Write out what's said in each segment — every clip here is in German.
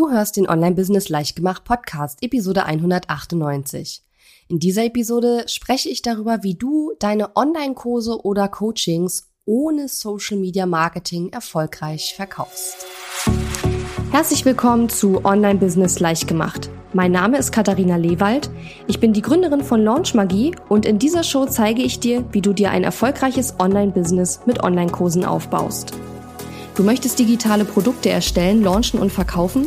Du hörst den Online Business Leichtgemacht Podcast, Episode 198. In dieser Episode spreche ich darüber, wie du deine Online-Kurse oder Coachings ohne Social Media Marketing erfolgreich verkaufst. Herzlich willkommen zu Online Business Leichtgemacht. Mein Name ist Katharina Lewald. Ich bin die Gründerin von Launch Magie und in dieser Show zeige ich dir, wie du dir ein erfolgreiches Online-Business mit Online-Kursen aufbaust. Du möchtest digitale Produkte erstellen, launchen und verkaufen?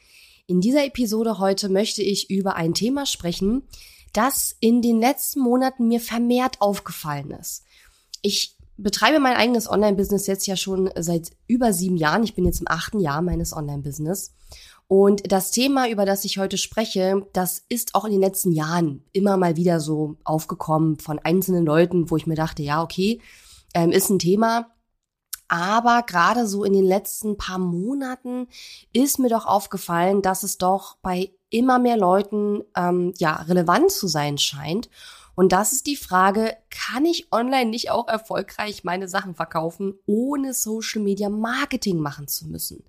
In dieser Episode heute möchte ich über ein Thema sprechen, das in den letzten Monaten mir vermehrt aufgefallen ist. Ich betreibe mein eigenes Online-Business jetzt ja schon seit über sieben Jahren. Ich bin jetzt im achten Jahr meines Online-Business. Und das Thema, über das ich heute spreche, das ist auch in den letzten Jahren immer mal wieder so aufgekommen von einzelnen Leuten, wo ich mir dachte, ja, okay, ähm, ist ein Thema, aber gerade so in den letzten paar Monaten ist mir doch aufgefallen, dass es doch bei immer mehr Leuten ähm, ja relevant zu sein scheint. Und das ist die Frage, kann ich online nicht auch erfolgreich meine Sachen verkaufen, ohne Social Media Marketing machen zu müssen?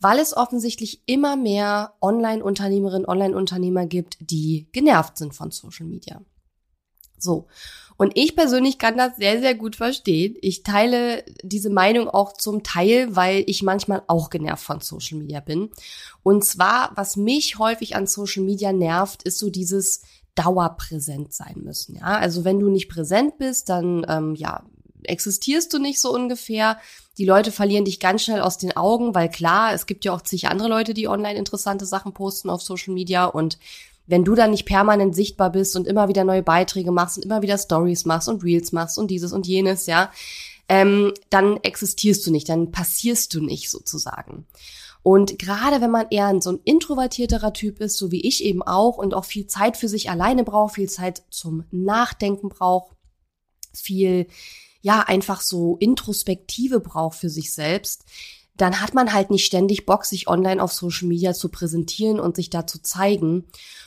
Weil es offensichtlich immer mehr Online-Unternehmerinnen, Online-Unternehmer gibt, die genervt sind von Social Media. So. Und ich persönlich kann das sehr, sehr gut verstehen. Ich teile diese Meinung auch zum Teil, weil ich manchmal auch genervt von Social Media bin. Und zwar, was mich häufig an Social Media nervt, ist so dieses dauerpräsent sein müssen. Ja, also wenn du nicht präsent bist, dann ähm, ja existierst du nicht so ungefähr. Die Leute verlieren dich ganz schnell aus den Augen, weil klar, es gibt ja auch zig andere Leute, die online interessante Sachen posten auf Social Media und wenn du da nicht permanent sichtbar bist und immer wieder neue Beiträge machst und immer wieder Stories machst und Reels machst und dieses und jenes, ja, ähm, dann existierst du nicht, dann passierst du nicht sozusagen. Und gerade wenn man eher so ein introvertierterer Typ ist, so wie ich eben auch, und auch viel Zeit für sich alleine braucht, viel Zeit zum Nachdenken braucht, viel, ja, einfach so Introspektive braucht für sich selbst, dann hat man halt nicht ständig Bock, sich online auf Social Media zu präsentieren und sich da zu zeigen.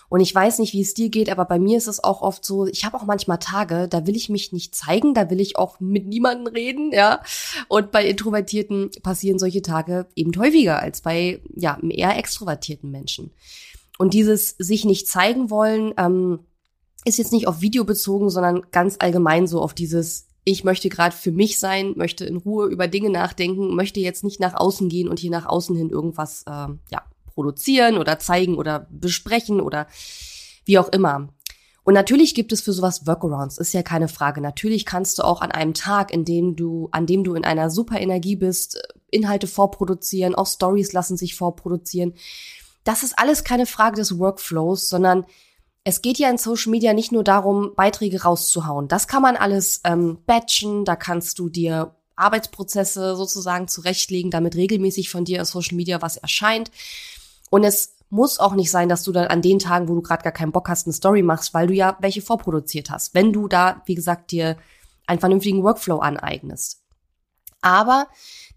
Und ich weiß nicht, wie es dir geht, aber bei mir ist es auch oft so, ich habe auch manchmal Tage, da will ich mich nicht zeigen, da will ich auch mit niemandem reden, ja. Und bei Introvertierten passieren solche Tage eben häufiger als bei, ja, eher extrovertierten Menschen. Und dieses sich nicht zeigen wollen, ähm, ist jetzt nicht auf Video bezogen, sondern ganz allgemein so auf dieses ich möchte gerade für mich sein, möchte in Ruhe über Dinge nachdenken, möchte jetzt nicht nach außen gehen und hier nach außen hin irgendwas äh, ja, produzieren oder zeigen oder besprechen oder wie auch immer. Und natürlich gibt es für sowas Workarounds, ist ja keine Frage. Natürlich kannst du auch an einem Tag, in dem du, an dem du in einer super Energie bist, Inhalte vorproduzieren, auch Stories lassen sich vorproduzieren. Das ist alles keine Frage des Workflows, sondern es geht ja in Social Media nicht nur darum, Beiträge rauszuhauen. Das kann man alles ähm, batchen, da kannst du dir Arbeitsprozesse sozusagen zurechtlegen, damit regelmäßig von dir in Social Media was erscheint. Und es muss auch nicht sein, dass du dann an den Tagen, wo du gerade gar keinen Bock hast, eine Story machst, weil du ja welche vorproduziert hast. Wenn du da, wie gesagt, dir einen vernünftigen Workflow aneignest. Aber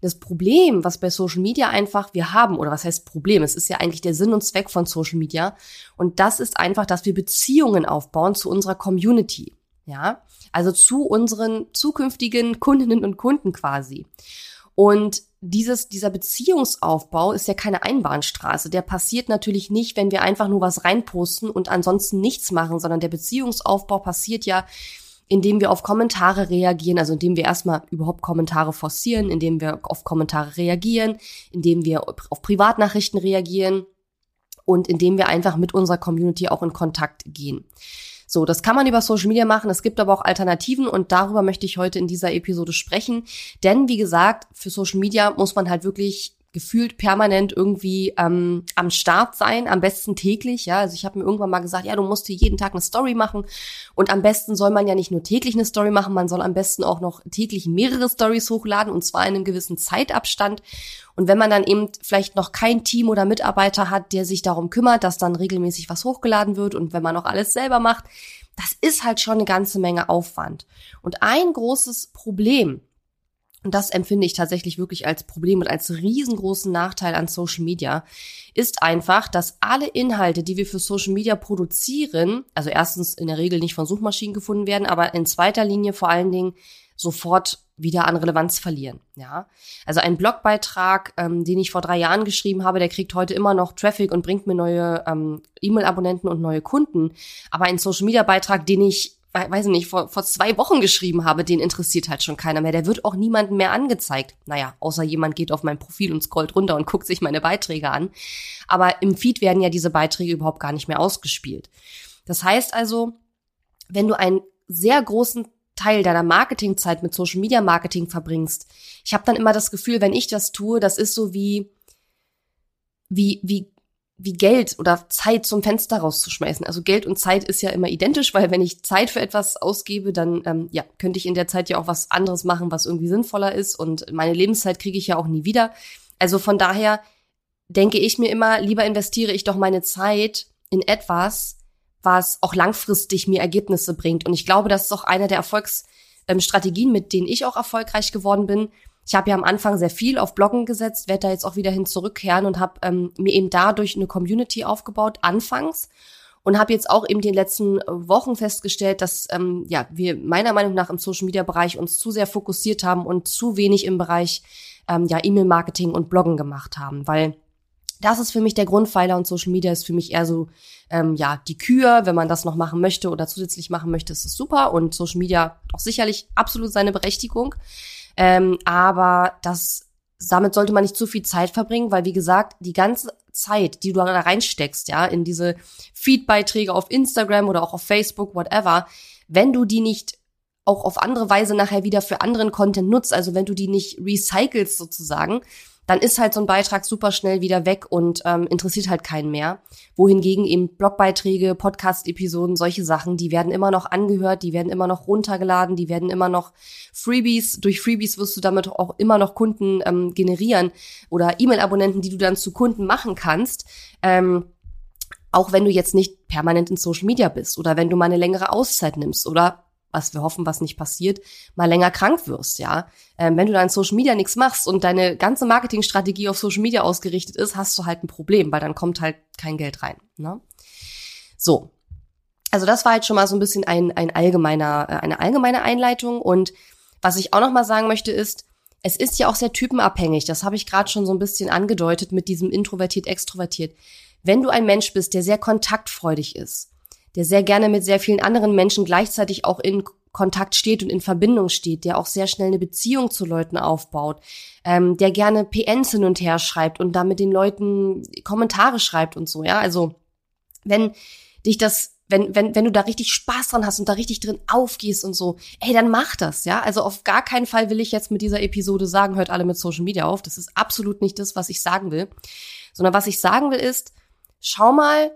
das Problem, was bei Social Media einfach wir haben, oder was heißt Problem? Es ist ja eigentlich der Sinn und Zweck von Social Media. Und das ist einfach, dass wir Beziehungen aufbauen zu unserer Community. Ja, also zu unseren zukünftigen Kundinnen und Kunden quasi. Und dieses, dieser Beziehungsaufbau ist ja keine Einbahnstraße. Der passiert natürlich nicht, wenn wir einfach nur was reinposten und ansonsten nichts machen, sondern der Beziehungsaufbau passiert ja indem wir auf Kommentare reagieren, also indem wir erstmal überhaupt Kommentare forcieren, indem wir auf Kommentare reagieren, indem wir auf Privatnachrichten reagieren und indem wir einfach mit unserer Community auch in Kontakt gehen. So, das kann man über Social Media machen. Es gibt aber auch Alternativen und darüber möchte ich heute in dieser Episode sprechen. Denn wie gesagt, für Social Media muss man halt wirklich gefühlt permanent irgendwie ähm, am Start sein, am besten täglich. Ja, also ich habe mir irgendwann mal gesagt, ja, du musst hier jeden Tag eine Story machen und am besten soll man ja nicht nur täglich eine Story machen, man soll am besten auch noch täglich mehrere Stories hochladen und zwar in einem gewissen Zeitabstand. Und wenn man dann eben vielleicht noch kein Team oder Mitarbeiter hat, der sich darum kümmert, dass dann regelmäßig was hochgeladen wird und wenn man auch alles selber macht, das ist halt schon eine ganze Menge Aufwand. Und ein großes Problem, und das empfinde ich tatsächlich wirklich als Problem und als riesengroßen Nachteil an Social Media, ist einfach, dass alle Inhalte, die wir für Social Media produzieren, also erstens in der Regel nicht von Suchmaschinen gefunden werden, aber in zweiter Linie vor allen Dingen sofort wieder an Relevanz verlieren. Ja, also ein Blogbeitrag, ähm, den ich vor drei Jahren geschrieben habe, der kriegt heute immer noch Traffic und bringt mir neue ähm, E-Mail-Abonnenten und neue Kunden. Aber ein Social-Media-Beitrag, den ich weiß ich nicht, vor, vor zwei Wochen geschrieben habe, den interessiert halt schon keiner mehr. Der wird auch niemandem mehr angezeigt. Naja, außer jemand geht auf mein Profil und scrollt runter und guckt sich meine Beiträge an. Aber im Feed werden ja diese Beiträge überhaupt gar nicht mehr ausgespielt. Das heißt also, wenn du einen sehr großen Teil deiner Marketingzeit mit Social Media Marketing verbringst. Ich habe dann immer das Gefühl, wenn ich das tue, das ist so wie wie wie wie Geld oder Zeit zum Fenster rauszuschmeißen. Also Geld und Zeit ist ja immer identisch, weil wenn ich Zeit für etwas ausgebe, dann ähm, ja könnte ich in der Zeit ja auch was anderes machen, was irgendwie sinnvoller ist und meine Lebenszeit kriege ich ja auch nie wieder. Also von daher denke ich mir immer, lieber investiere ich doch meine Zeit in etwas, was auch langfristig mir Ergebnisse bringt. Und ich glaube, das ist auch eine der Erfolgsstrategien, mit denen ich auch erfolgreich geworden bin. Ich habe ja am Anfang sehr viel auf Bloggen gesetzt, werde da jetzt auch wieder hin zurückkehren und habe ähm, mir eben dadurch eine Community aufgebaut, anfangs. Und habe jetzt auch eben die letzten Wochen festgestellt, dass ähm, ja wir meiner Meinung nach im Social Media Bereich uns zu sehr fokussiert haben und zu wenig im Bereich ähm, ja E-Mail Marketing und Bloggen gemacht haben, weil das ist für mich der Grundpfeiler und Social Media ist für mich eher so, ähm, ja, die Kür, wenn man das noch machen möchte oder zusätzlich machen möchte, ist es super und Social Media auch sicherlich absolut seine Berechtigung. Ähm, aber das, damit sollte man nicht zu viel Zeit verbringen, weil wie gesagt, die ganze Zeit, die du da reinsteckst, ja, in diese Feed-Beiträge auf Instagram oder auch auf Facebook, whatever, wenn du die nicht auch auf andere Weise nachher wieder für anderen Content nutzt, also wenn du die nicht recycelst sozusagen, dann ist halt so ein Beitrag super schnell wieder weg und ähm, interessiert halt keinen mehr. Wohingegen eben Blogbeiträge, Podcast-Episoden, solche Sachen, die werden immer noch angehört, die werden immer noch runtergeladen, die werden immer noch Freebies. Durch Freebies wirst du damit auch immer noch Kunden ähm, generieren oder E-Mail-Abonnenten, die du dann zu Kunden machen kannst. Ähm, auch wenn du jetzt nicht permanent in Social Media bist oder wenn du mal eine längere Auszeit nimmst oder was wir hoffen, was nicht passiert, mal länger krank wirst, ja. Ähm, wenn du da in Social Media nichts machst und deine ganze Marketingstrategie auf Social Media ausgerichtet ist, hast du halt ein Problem, weil dann kommt halt kein Geld rein. Ne? So. Also das war halt schon mal so ein bisschen ein, ein allgemeiner, äh, eine allgemeine Einleitung. Und was ich auch noch mal sagen möchte ist, es ist ja auch sehr typenabhängig. Das habe ich gerade schon so ein bisschen angedeutet mit diesem introvertiert, extrovertiert. Wenn du ein Mensch bist, der sehr kontaktfreudig ist, der sehr gerne mit sehr vielen anderen Menschen gleichzeitig auch in Kontakt steht und in Verbindung steht, der auch sehr schnell eine Beziehung zu Leuten aufbaut, ähm, der gerne PNs hin und her schreibt und da mit den Leuten Kommentare schreibt und so, ja. Also wenn dich das wenn, wenn, wenn du da richtig Spaß dran hast und da richtig drin aufgehst und so, ey, dann mach das, ja. Also auf gar keinen Fall will ich jetzt mit dieser Episode sagen, hört alle mit Social Media auf. Das ist absolut nicht das, was ich sagen will. Sondern was ich sagen will ist, schau mal,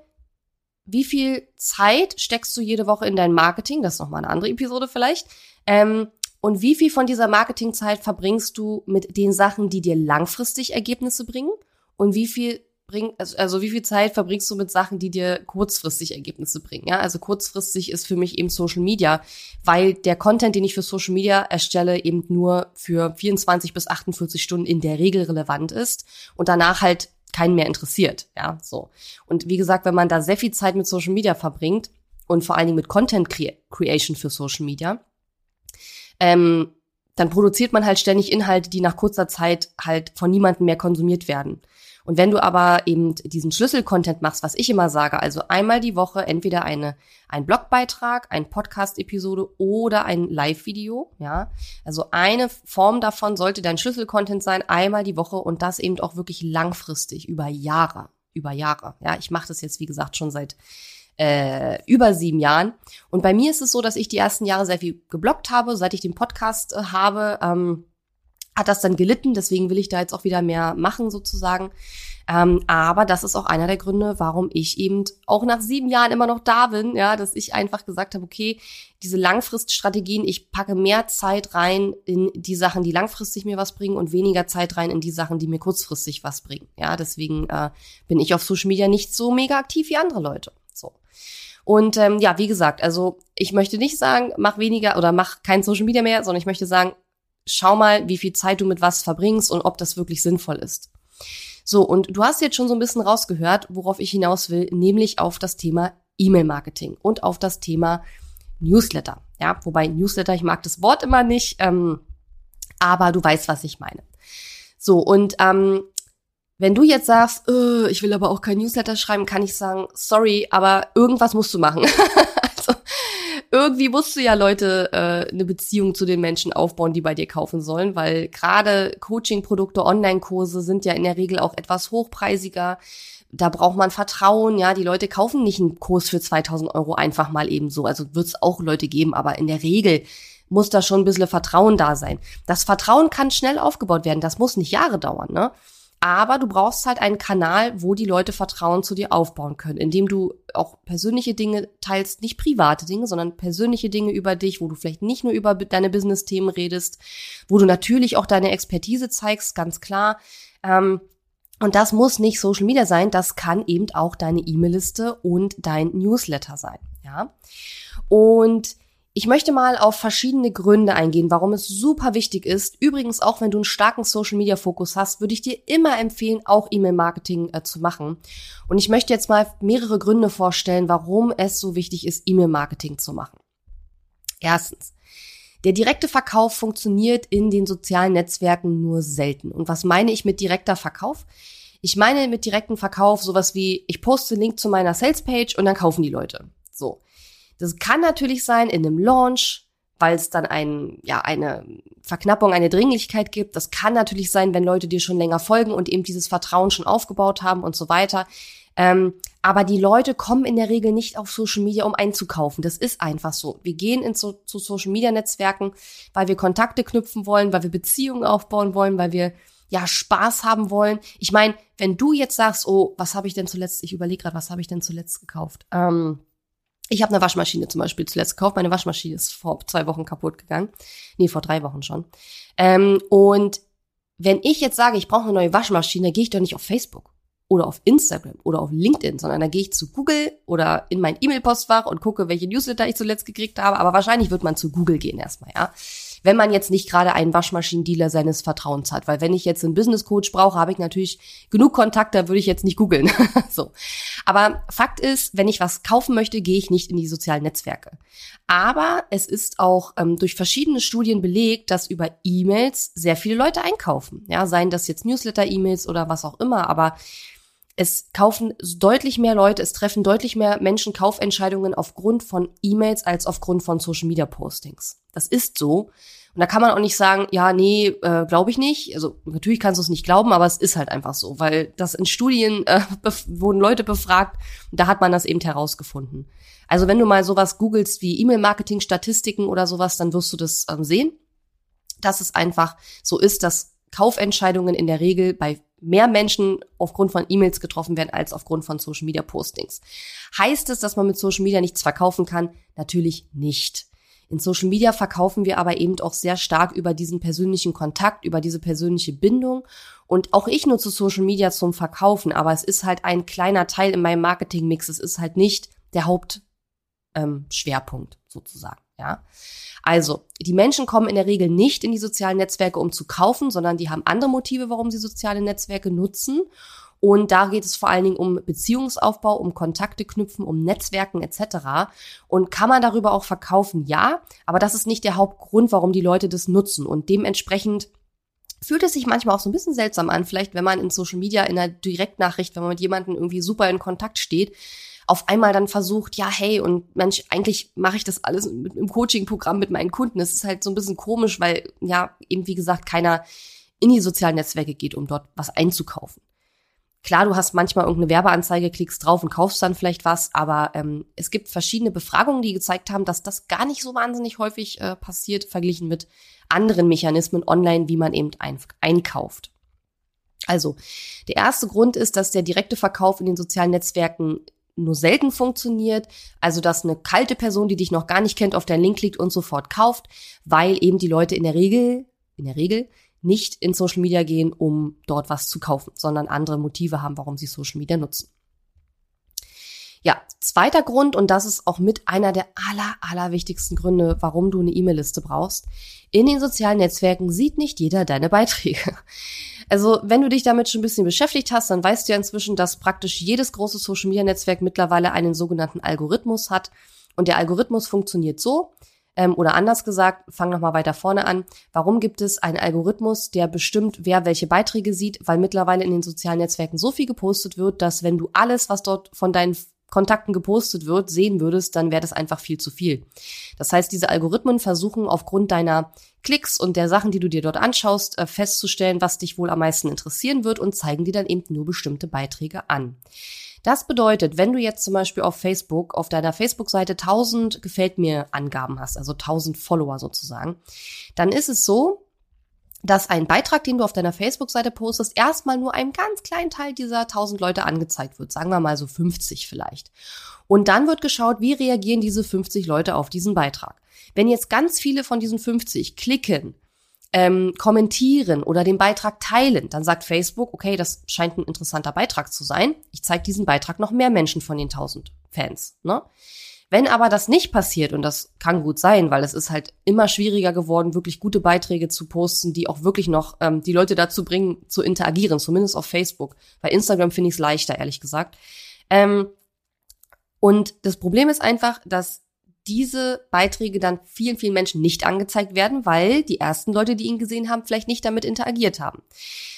wie viel Zeit steckst du jede Woche in dein Marketing? Das ist nochmal eine andere Episode vielleicht. Ähm, und wie viel von dieser Marketingzeit verbringst du mit den Sachen, die dir langfristig Ergebnisse bringen? Und wie viel bring, also, also wie viel Zeit verbringst du mit Sachen, die dir kurzfristig Ergebnisse bringen? Ja, also kurzfristig ist für mich eben Social Media, weil der Content, den ich für Social Media erstelle, eben nur für 24 bis 48 Stunden in der Regel relevant ist und danach halt keinen mehr interessiert, ja, so. Und wie gesagt, wenn man da sehr viel Zeit mit Social Media verbringt und vor allen Dingen mit Content Creation für Social Media, ähm, dann produziert man halt ständig Inhalte, die nach kurzer Zeit halt von niemandem mehr konsumiert werden. Und wenn du aber eben diesen Schlüssel-Content machst, was ich immer sage, also einmal die Woche entweder eine, ein Blogbeitrag, ein Podcast-Episode oder ein Live-Video, ja. Also eine Form davon sollte dein Schlüssel-Content sein, einmal die Woche und das eben auch wirklich langfristig, über Jahre, über Jahre. Ja, ich mache das jetzt, wie gesagt, schon seit äh, über sieben Jahren. Und bei mir ist es so, dass ich die ersten Jahre sehr viel geblockt habe, seit ich den Podcast äh, habe. Ähm, hat das dann gelitten, deswegen will ich da jetzt auch wieder mehr machen sozusagen. Ähm, aber das ist auch einer der Gründe, warum ich eben auch nach sieben Jahren immer noch da bin, ja, dass ich einfach gesagt habe, okay, diese Langfriststrategien, ich packe mehr Zeit rein in die Sachen, die langfristig mir was bringen und weniger Zeit rein in die Sachen, die mir kurzfristig was bringen. Ja, deswegen äh, bin ich auf Social Media nicht so mega aktiv wie andere Leute. So. Und ähm, ja, wie gesagt, also ich möchte nicht sagen, mach weniger oder mach kein Social Media mehr, sondern ich möchte sagen, schau mal, wie viel Zeit du mit was verbringst und ob das wirklich sinnvoll ist. So, und du hast jetzt schon so ein bisschen rausgehört, worauf ich hinaus will, nämlich auf das Thema E-Mail-Marketing und auf das Thema Newsletter. Ja, wobei Newsletter, ich mag das Wort immer nicht, ähm, aber du weißt, was ich meine. So, und ähm, wenn du jetzt sagst, äh, ich will aber auch kein Newsletter schreiben, kann ich sagen, sorry, aber irgendwas musst du machen. irgendwie musst du ja Leute äh, eine Beziehung zu den Menschen aufbauen, die bei dir kaufen sollen, weil gerade Coaching-Produkte, Online-Kurse sind ja in der Regel auch etwas hochpreisiger. Da braucht man Vertrauen, ja. Die Leute kaufen nicht einen Kurs für 2000 Euro einfach mal eben so. Also wird es auch Leute geben, aber in der Regel muss da schon ein bisschen Vertrauen da sein. Das Vertrauen kann schnell aufgebaut werden. Das muss nicht Jahre dauern, ne? Aber du brauchst halt einen Kanal, wo die Leute Vertrauen zu dir aufbauen können, indem du auch persönliche Dinge teilst, nicht private Dinge, sondern persönliche Dinge über dich, wo du vielleicht nicht nur über deine Business-Themen redest, wo du natürlich auch deine Expertise zeigst, ganz klar. Ähm, und das muss nicht Social Media sein, das kann eben auch deine E-Mail-Liste und dein Newsletter sein, ja. Und ich möchte mal auf verschiedene Gründe eingehen, warum es super wichtig ist. Übrigens, auch wenn du einen starken Social Media Fokus hast, würde ich dir immer empfehlen, auch E-Mail Marketing äh, zu machen. Und ich möchte jetzt mal mehrere Gründe vorstellen, warum es so wichtig ist, E-Mail Marketing zu machen. Erstens. Der direkte Verkauf funktioniert in den sozialen Netzwerken nur selten. Und was meine ich mit direkter Verkauf? Ich meine mit direktem Verkauf sowas wie, ich poste einen Link zu meiner Salespage und dann kaufen die Leute. So. Das kann natürlich sein in einem Launch, weil es dann ein, ja, eine Verknappung, eine Dringlichkeit gibt. Das kann natürlich sein, wenn Leute dir schon länger folgen und eben dieses Vertrauen schon aufgebaut haben und so weiter. Ähm, aber die Leute kommen in der Regel nicht auf Social Media, um einzukaufen. Das ist einfach so. Wir gehen in so, zu Social Media Netzwerken, weil wir Kontakte knüpfen wollen, weil wir Beziehungen aufbauen wollen, weil wir ja Spaß haben wollen. Ich meine, wenn du jetzt sagst, oh, was habe ich denn zuletzt? Ich überlege gerade, was habe ich denn zuletzt gekauft? Ähm, ich habe eine Waschmaschine zum Beispiel zuletzt gekauft. Meine Waschmaschine ist vor zwei Wochen kaputt gegangen. Nee, vor drei Wochen schon. Ähm, und wenn ich jetzt sage, ich brauche eine neue Waschmaschine, gehe ich doch nicht auf Facebook oder auf Instagram oder auf LinkedIn, sondern da gehe ich zu Google oder in mein E-Mail-Postfach und gucke, welche Newsletter ich zuletzt gekriegt habe. Aber wahrscheinlich wird man zu Google gehen erstmal, ja wenn man jetzt nicht gerade einen Waschmaschinendealer seines Vertrauens hat. Weil wenn ich jetzt einen Business Coach brauche, habe ich natürlich genug Kontakt, da würde ich jetzt nicht googeln. so. Aber Fakt ist, wenn ich was kaufen möchte, gehe ich nicht in die sozialen Netzwerke. Aber es ist auch ähm, durch verschiedene Studien belegt, dass über E-Mails sehr viele Leute einkaufen. Ja, seien das jetzt Newsletter-E-Mails oder was auch immer, aber es kaufen deutlich mehr Leute, es treffen deutlich mehr Menschen Kaufentscheidungen aufgrund von E-Mails als aufgrund von Social Media Postings. Das ist so. Und da kann man auch nicht sagen, ja, nee, äh, glaube ich nicht. Also natürlich kannst du es nicht glauben, aber es ist halt einfach so, weil das in Studien äh, wurden Leute befragt und da hat man das eben herausgefunden. Also wenn du mal sowas googelst wie E-Mail-Marketing-Statistiken oder sowas, dann wirst du das ähm, sehen, dass es einfach so ist, dass Kaufentscheidungen in der Regel bei mehr Menschen aufgrund von E-Mails getroffen werden als aufgrund von Social Media Postings. Heißt es, dass man mit Social Media nichts verkaufen kann? Natürlich nicht. In Social Media verkaufen wir aber eben auch sehr stark über diesen persönlichen Kontakt, über diese persönliche Bindung. Und auch ich nutze Social Media zum Verkaufen, aber es ist halt ein kleiner Teil in meinem Marketingmix. Es ist halt nicht der Hauptschwerpunkt ähm, sozusagen. Ja. Also, die Menschen kommen in der Regel nicht in die sozialen Netzwerke, um zu kaufen, sondern die haben andere Motive, warum sie soziale Netzwerke nutzen. Und da geht es vor allen Dingen um Beziehungsaufbau, um Kontakte knüpfen, um Netzwerken etc. Und kann man darüber auch verkaufen? Ja, aber das ist nicht der Hauptgrund, warum die Leute das nutzen. Und dementsprechend fühlt es sich manchmal auch so ein bisschen seltsam an, vielleicht wenn man in Social Media in einer Direktnachricht, wenn man mit jemandem irgendwie super in Kontakt steht, auf einmal dann versucht, ja, hey, und Mensch, eigentlich mache ich das alles im Coaching-Programm mit meinen Kunden. Es ist halt so ein bisschen komisch, weil ja eben, wie gesagt, keiner in die sozialen Netzwerke geht, um dort was einzukaufen. Klar, du hast manchmal irgendeine Werbeanzeige, klickst drauf und kaufst dann vielleicht was, aber ähm, es gibt verschiedene Befragungen, die gezeigt haben, dass das gar nicht so wahnsinnig häufig äh, passiert, verglichen mit anderen Mechanismen online, wie man eben ein einkauft. Also, der erste Grund ist, dass der direkte Verkauf in den sozialen Netzwerken nur selten funktioniert. Also, dass eine kalte Person, die dich noch gar nicht kennt, auf deinen Link klickt und sofort kauft, weil eben die Leute in der Regel, in der Regel nicht in Social Media gehen, um dort was zu kaufen, sondern andere Motive haben, warum sie Social Media nutzen. Ja, zweiter Grund, und das ist auch mit einer der aller, aller wichtigsten Gründe, warum du eine E-Mail-Liste brauchst. In den sozialen Netzwerken sieht nicht jeder deine Beiträge. Also, wenn du dich damit schon ein bisschen beschäftigt hast, dann weißt du ja inzwischen, dass praktisch jedes große Social-Media-Netzwerk mittlerweile einen sogenannten Algorithmus hat. Und der Algorithmus funktioniert so, ähm, oder anders gesagt, fang nochmal weiter vorne an. Warum gibt es einen Algorithmus, der bestimmt, wer welche Beiträge sieht? Weil mittlerweile in den sozialen Netzwerken so viel gepostet wird, dass wenn du alles, was dort von deinen Kontakten gepostet wird, sehen würdest, dann wäre das einfach viel zu viel. Das heißt, diese Algorithmen versuchen aufgrund deiner Klicks und der Sachen, die du dir dort anschaust, äh, festzustellen, was dich wohl am meisten interessieren wird und zeigen dir dann eben nur bestimmte Beiträge an. Das bedeutet, wenn du jetzt zum Beispiel auf Facebook, auf deiner Facebook-Seite 1000 gefällt mir Angaben hast, also 1000 Follower sozusagen, dann ist es so, dass ein Beitrag, den du auf deiner Facebook-Seite postest, erstmal nur einem ganz kleinen Teil dieser 1000 Leute angezeigt wird. Sagen wir mal so 50 vielleicht. Und dann wird geschaut, wie reagieren diese 50 Leute auf diesen Beitrag. Wenn jetzt ganz viele von diesen 50 klicken ähm, kommentieren oder den Beitrag teilen, dann sagt Facebook, okay, das scheint ein interessanter Beitrag zu sein. Ich zeige diesen Beitrag noch mehr Menschen von den 1000 Fans. Ne? Wenn aber das nicht passiert, und das kann gut sein, weil es ist halt immer schwieriger geworden, wirklich gute Beiträge zu posten, die auch wirklich noch ähm, die Leute dazu bringen, zu interagieren, zumindest auf Facebook. Bei Instagram finde ich es leichter, ehrlich gesagt. Ähm, und das Problem ist einfach, dass diese Beiträge dann vielen, vielen Menschen nicht angezeigt werden, weil die ersten Leute, die ihn gesehen haben, vielleicht nicht damit interagiert haben.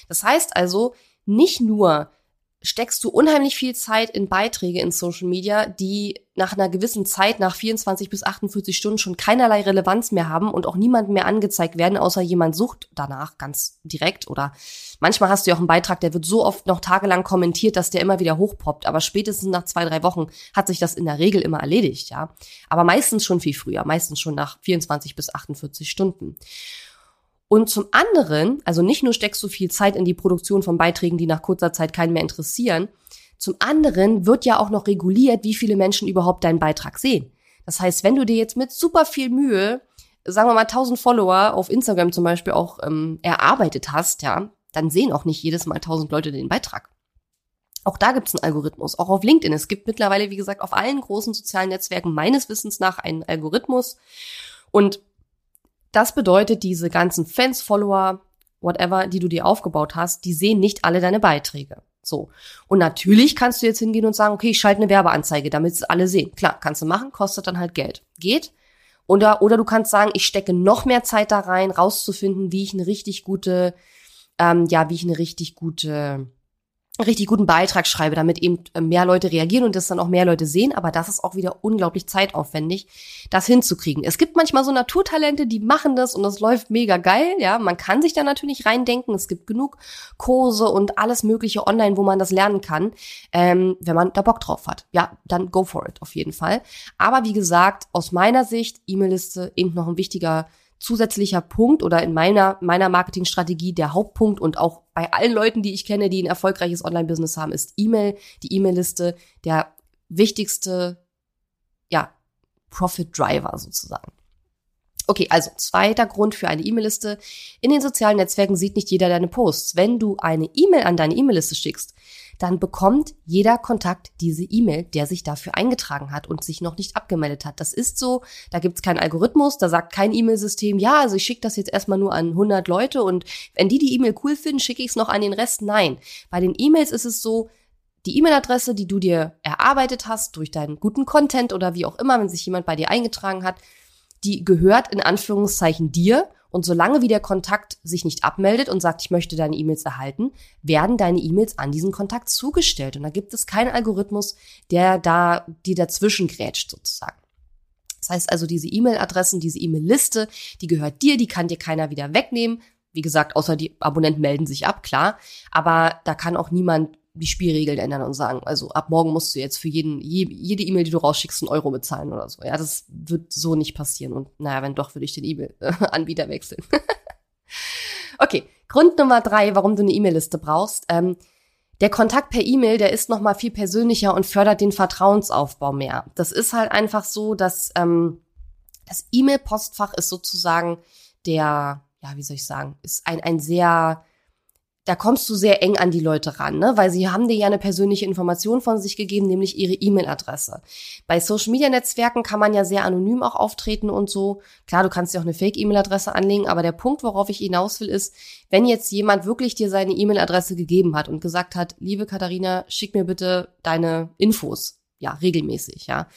Das heißt also, nicht nur steckst du unheimlich viel Zeit in Beiträge in Social Media, die nach einer gewissen Zeit, nach 24 bis 48 Stunden schon keinerlei Relevanz mehr haben und auch niemandem mehr angezeigt werden, außer jemand sucht danach ganz direkt. Oder manchmal hast du ja auch einen Beitrag, der wird so oft noch tagelang kommentiert, dass der immer wieder hochpoppt. Aber spätestens nach zwei, drei Wochen hat sich das in der Regel immer erledigt, ja. Aber meistens schon viel früher, meistens schon nach 24 bis 48 Stunden. Und zum anderen, also nicht nur steckst du viel Zeit in die Produktion von Beiträgen, die nach kurzer Zeit keinen mehr interessieren, zum anderen wird ja auch noch reguliert, wie viele Menschen überhaupt deinen Beitrag sehen. Das heißt, wenn du dir jetzt mit super viel Mühe, sagen wir mal 1000 Follower auf Instagram zum Beispiel auch ähm, erarbeitet hast, ja, dann sehen auch nicht jedes Mal 1000 Leute den Beitrag. Auch da gibt es einen Algorithmus, auch auf LinkedIn. Es gibt mittlerweile, wie gesagt, auf allen großen sozialen Netzwerken meines Wissens nach einen Algorithmus. Und das bedeutet, diese ganzen Fans, Follower, whatever, die du dir aufgebaut hast, die sehen nicht alle deine Beiträge. So. Und natürlich kannst du jetzt hingehen und sagen, okay, ich schalte eine Werbeanzeige, damit es alle sehen. Klar, kannst du machen, kostet dann halt Geld. Geht. Oder, oder du kannst sagen, ich stecke noch mehr Zeit da rein, rauszufinden, wie ich eine richtig gute, ähm, ja, wie ich eine richtig gute richtig guten Beitrag schreibe, damit eben äh, mehr Leute reagieren und das dann auch mehr Leute sehen. Aber das ist auch wieder unglaublich zeitaufwendig, das hinzukriegen. Es gibt manchmal so Naturtalente, die machen das und das läuft mega geil. Ja, man kann sich da natürlich reindenken. Es gibt genug Kurse und alles Mögliche online, wo man das lernen kann, ähm, wenn man da Bock drauf hat. Ja, dann go for it auf jeden Fall. Aber wie gesagt, aus meiner Sicht E-Mail-Liste eben noch ein wichtiger zusätzlicher Punkt oder in meiner, meiner Marketingstrategie der Hauptpunkt und auch bei allen Leuten, die ich kenne, die ein erfolgreiches Online-Business haben, ist E-Mail, die E-Mail-Liste der wichtigste, ja, Profit Driver sozusagen. Okay, also zweiter Grund für eine E-Mail-Liste. In den sozialen Netzwerken sieht nicht jeder deine Posts. Wenn du eine E-Mail an deine E-Mail-Liste schickst, dann bekommt jeder Kontakt diese E-Mail, der sich dafür eingetragen hat und sich noch nicht abgemeldet hat. Das ist so, da gibt es keinen Algorithmus, da sagt kein E-Mail-System, ja, also ich schicke das jetzt erstmal nur an 100 Leute und wenn die die E-Mail cool finden, schicke ich es noch an den Rest. Nein, bei den E-Mails ist es so, die E-Mail-Adresse, die du dir erarbeitet hast durch deinen guten Content oder wie auch immer, wenn sich jemand bei dir eingetragen hat, die gehört in Anführungszeichen dir und solange wie der Kontakt sich nicht abmeldet und sagt, ich möchte deine E-Mails erhalten, werden deine E-Mails an diesen Kontakt zugestellt. Und da gibt es keinen Algorithmus, der da dir dazwischen grätscht sozusagen. Das heißt also, diese E-Mail-Adressen, diese E-Mail-Liste, die gehört dir, die kann dir keiner wieder wegnehmen. Wie gesagt, außer die Abonnenten melden sich ab, klar. Aber da kann auch niemand die Spielregeln ändern und sagen, also ab morgen musst du jetzt für jeden, jede E-Mail, die du rausschickst, einen Euro bezahlen oder so. Ja, das wird so nicht passieren. Und naja, wenn doch, würde ich den E-Mail-Anbieter wechseln. okay, Grund Nummer drei, warum du eine E-Mail-Liste brauchst. Ähm, der Kontakt per E-Mail, der ist noch mal viel persönlicher und fördert den Vertrauensaufbau mehr. Das ist halt einfach so, dass ähm, das E-Mail-Postfach ist sozusagen der, ja, wie soll ich sagen, ist ein, ein sehr da kommst du sehr eng an die Leute ran, ne? weil sie haben dir ja eine persönliche Information von sich gegeben, nämlich ihre E-Mail-Adresse. Bei Social-Media-Netzwerken kann man ja sehr anonym auch auftreten und so. Klar, du kannst dir auch eine Fake-E-Mail-Adresse anlegen, aber der Punkt, worauf ich hinaus will, ist, wenn jetzt jemand wirklich dir seine E-Mail-Adresse gegeben hat und gesagt hat, liebe Katharina, schick mir bitte deine Infos, ja, regelmäßig, ja,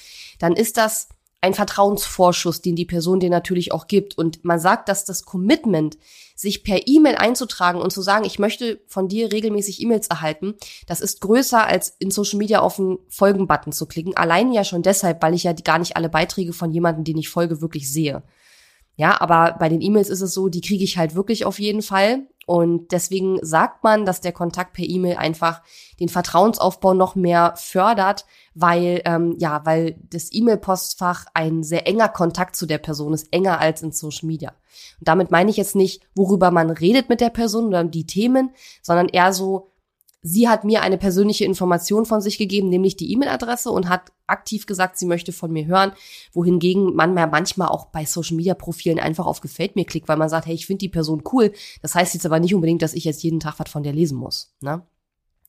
dann ist das ein Vertrauensvorschuss, den die Person dir natürlich auch gibt. Und man sagt, dass das Commitment, sich per E-Mail einzutragen und zu sagen, ich möchte von dir regelmäßig E-Mails erhalten, das ist größer als in Social Media auf den Folgen-Button zu klicken. Allein ja schon deshalb, weil ich ja gar nicht alle Beiträge von jemandem, den ich folge, wirklich sehe. Ja, aber bei den E-Mails ist es so, die kriege ich halt wirklich auf jeden Fall. Und deswegen sagt man, dass der Kontakt per E-Mail einfach den Vertrauensaufbau noch mehr fördert, weil ähm, ja, weil das E-Mail-Postfach ein sehr enger Kontakt zu der Person ist, enger als in Social Media. Und damit meine ich jetzt nicht, worüber man redet mit der Person oder die Themen, sondern eher so, sie hat mir eine persönliche Information von sich gegeben, nämlich die E-Mail-Adresse und hat aktiv gesagt, sie möchte von mir hören, wohingegen man ja manchmal auch bei Social-Media-Profilen einfach auf Gefällt mir klickt, weil man sagt, hey, ich finde die Person cool. Das heißt jetzt aber nicht unbedingt, dass ich jetzt jeden Tag was von der lesen muss. Ne?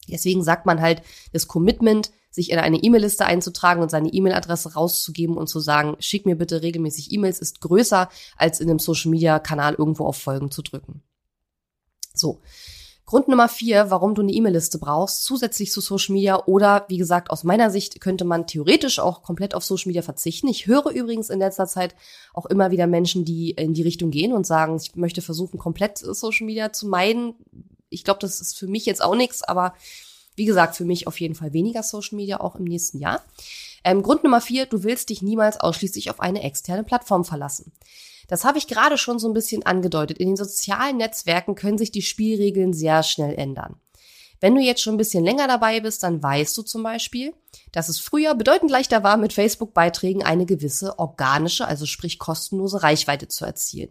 Deswegen sagt man halt, das Commitment, sich in eine E-Mail-Liste einzutragen und seine E-Mail-Adresse rauszugeben und zu sagen, schick mir bitte regelmäßig E-Mails, ist größer, als in einem Social-Media-Kanal irgendwo auf Folgen zu drücken. So. Grund Nummer vier, warum du eine E-Mail-Liste brauchst, zusätzlich zu Social Media oder wie gesagt, aus meiner Sicht könnte man theoretisch auch komplett auf Social Media verzichten. Ich höre übrigens in letzter Zeit auch immer wieder Menschen, die in die Richtung gehen und sagen, ich möchte versuchen, komplett Social Media zu meiden. Ich glaube, das ist für mich jetzt auch nichts, aber wie gesagt, für mich auf jeden Fall weniger Social Media auch im nächsten Jahr. Ähm, Grund Nummer vier, du willst dich niemals ausschließlich auf eine externe Plattform verlassen. Das habe ich gerade schon so ein bisschen angedeutet. In den sozialen Netzwerken können sich die Spielregeln sehr schnell ändern. Wenn du jetzt schon ein bisschen länger dabei bist, dann weißt du zum Beispiel, dass es früher bedeutend leichter war, mit Facebook-Beiträgen eine gewisse organische, also sprich kostenlose Reichweite zu erzielen.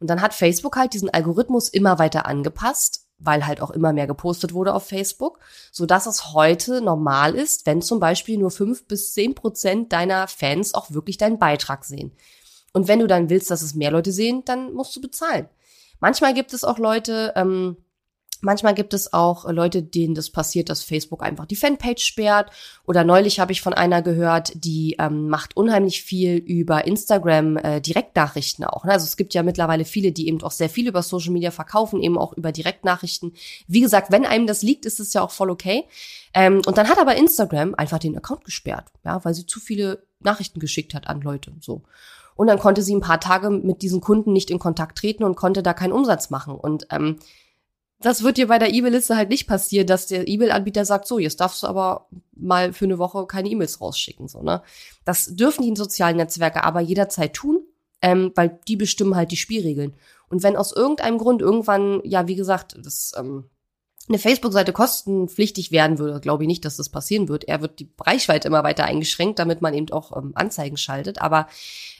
Und dann hat Facebook halt diesen Algorithmus immer weiter angepasst, weil halt auch immer mehr gepostet wurde auf Facebook, so dass es heute normal ist, wenn zum Beispiel nur fünf bis zehn Prozent deiner Fans auch wirklich deinen Beitrag sehen. Und wenn du dann willst, dass es mehr Leute sehen, dann musst du bezahlen. Manchmal gibt es auch Leute, ähm, Manchmal gibt es auch Leute, denen das passiert, dass Facebook einfach die Fanpage sperrt. Oder neulich habe ich von einer gehört, die ähm, macht unheimlich viel über Instagram äh, Direktnachrichten auch. Ne? Also es gibt ja mittlerweile viele, die eben auch sehr viel über Social Media verkaufen, eben auch über Direktnachrichten. Wie gesagt, wenn einem das liegt, ist es ja auch voll okay. Ähm, und dann hat aber Instagram einfach den Account gesperrt, ja, weil sie zu viele Nachrichten geschickt hat an Leute. So. Und dann konnte sie ein paar Tage mit diesen Kunden nicht in Kontakt treten und konnte da keinen Umsatz machen. Und ähm, das wird dir bei der E-Mail-Liste halt nicht passieren, dass der E-Mail-Anbieter sagt, so, jetzt darfst du aber mal für eine Woche keine E-Mails rausschicken. So, ne? Das dürfen die sozialen Netzwerke aber jederzeit tun, ähm, weil die bestimmen halt die Spielregeln. Und wenn aus irgendeinem Grund irgendwann, ja, wie gesagt, das ähm, eine Facebook-Seite kostenpflichtig werden würde, glaube ich nicht, dass das passieren wird. Er wird die Reichweite immer weiter eingeschränkt, damit man eben auch ähm, Anzeigen schaltet. Aber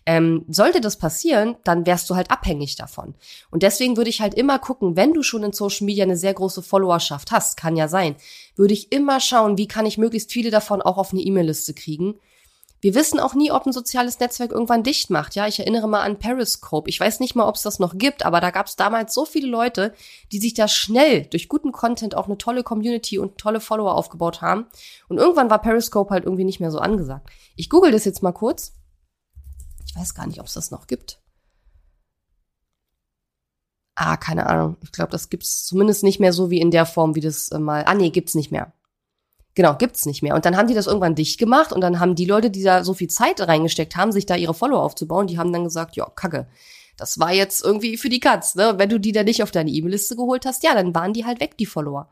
ähm, sollte das passieren, dann wärst du halt abhängig davon. Und deswegen würde ich halt immer gucken, wenn du schon in Social Media eine sehr große Followerschaft hast, kann ja sein, würde ich immer schauen, wie kann ich möglichst viele davon auch auf eine E-Mail-Liste kriegen wir wissen auch nie, ob ein soziales Netzwerk irgendwann dicht macht. Ja, ich erinnere mal an Periscope. Ich weiß nicht mal, ob es das noch gibt, aber da gab es damals so viele Leute, die sich da schnell durch guten Content auch eine tolle Community und tolle Follower aufgebaut haben. Und irgendwann war Periscope halt irgendwie nicht mehr so angesagt. Ich google das jetzt mal kurz. Ich weiß gar nicht, ob es das noch gibt. Ah, keine Ahnung. Ich glaube, das gibt's zumindest nicht mehr so wie in der Form, wie das äh, mal. Ah, nee, gibt's nicht mehr. Genau, gibt's nicht mehr. Und dann haben die das irgendwann dicht gemacht und dann haben die Leute, die da so viel Zeit reingesteckt haben, sich da ihre Follower aufzubauen, die haben dann gesagt, ja, kacke. Das war jetzt irgendwie für die Katz, ne? Wenn du die dann nicht auf deine E-Mail-Liste geholt hast, ja, dann waren die halt weg, die Follower.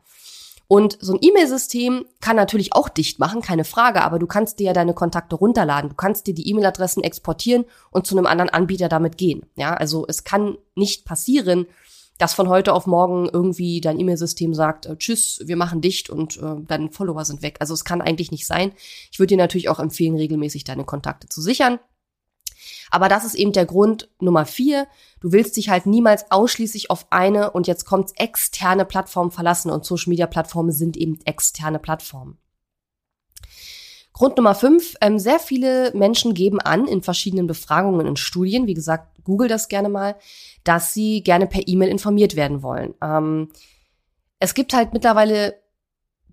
Und so ein E-Mail-System kann natürlich auch dicht machen, keine Frage, aber du kannst dir ja deine Kontakte runterladen. Du kannst dir die E-Mail-Adressen exportieren und zu einem anderen Anbieter damit gehen. Ja, also es kann nicht passieren, dass von heute auf morgen irgendwie dein E-Mail-System sagt, äh, tschüss, wir machen dicht und äh, deine Follower sind weg. Also es kann eigentlich nicht sein. Ich würde dir natürlich auch empfehlen, regelmäßig deine Kontakte zu sichern. Aber das ist eben der Grund Nummer vier. Du willst dich halt niemals ausschließlich auf eine und jetzt kommt's externe Plattform verlassen und Social Media Plattformen sind eben externe Plattformen. Grund Nummer fünf, ähm, sehr viele Menschen geben an in verschiedenen Befragungen und Studien, wie gesagt, google das gerne mal, dass sie gerne per E-Mail informiert werden wollen. Ähm, es gibt halt mittlerweile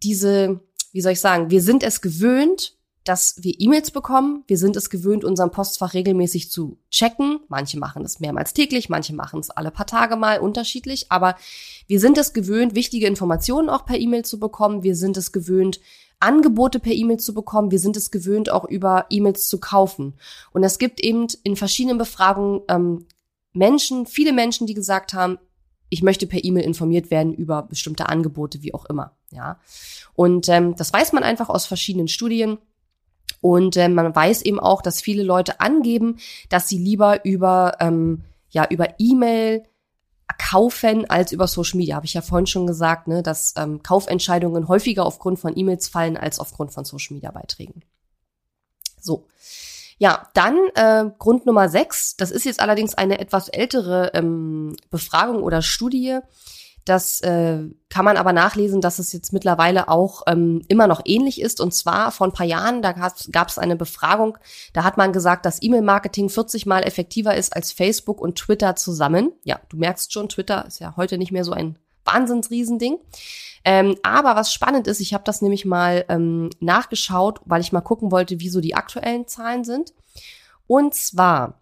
diese, wie soll ich sagen, wir sind es gewöhnt, dass wir E-Mails bekommen. Wir sind es gewöhnt, unserem Postfach regelmäßig zu checken. Manche machen es mehrmals täglich, manche machen es alle paar Tage mal unterschiedlich. Aber wir sind es gewöhnt, wichtige Informationen auch per E-Mail zu bekommen. Wir sind es gewöhnt, Angebote per E-Mail zu bekommen. Wir sind es gewöhnt, auch über E-Mails zu kaufen. Und es gibt eben in verschiedenen Befragungen ähm, Menschen, viele Menschen, die gesagt haben, ich möchte per E-Mail informiert werden über bestimmte Angebote, wie auch immer. Ja, und ähm, das weiß man einfach aus verschiedenen Studien. Und äh, man weiß eben auch, dass viele Leute angeben, dass sie lieber über ähm, ja über E-Mail kaufen als über Social Media. Habe ich ja vorhin schon gesagt, ne, dass ähm, Kaufentscheidungen häufiger aufgrund von E-Mails fallen als aufgrund von Social Media Beiträgen. So. Ja, dann äh, Grund Nummer sechs. Das ist jetzt allerdings eine etwas ältere ähm, Befragung oder Studie. Das äh, kann man aber nachlesen, dass es jetzt mittlerweile auch ähm, immer noch ähnlich ist. Und zwar vor ein paar Jahren, da gab es eine Befragung, da hat man gesagt, dass E-Mail-Marketing 40 mal effektiver ist als Facebook und Twitter zusammen. Ja, du merkst schon, Twitter ist ja heute nicht mehr so ein Wahnsinnsriesending. Ähm, aber was spannend ist, ich habe das nämlich mal ähm, nachgeschaut, weil ich mal gucken wollte, wie so die aktuellen Zahlen sind. Und zwar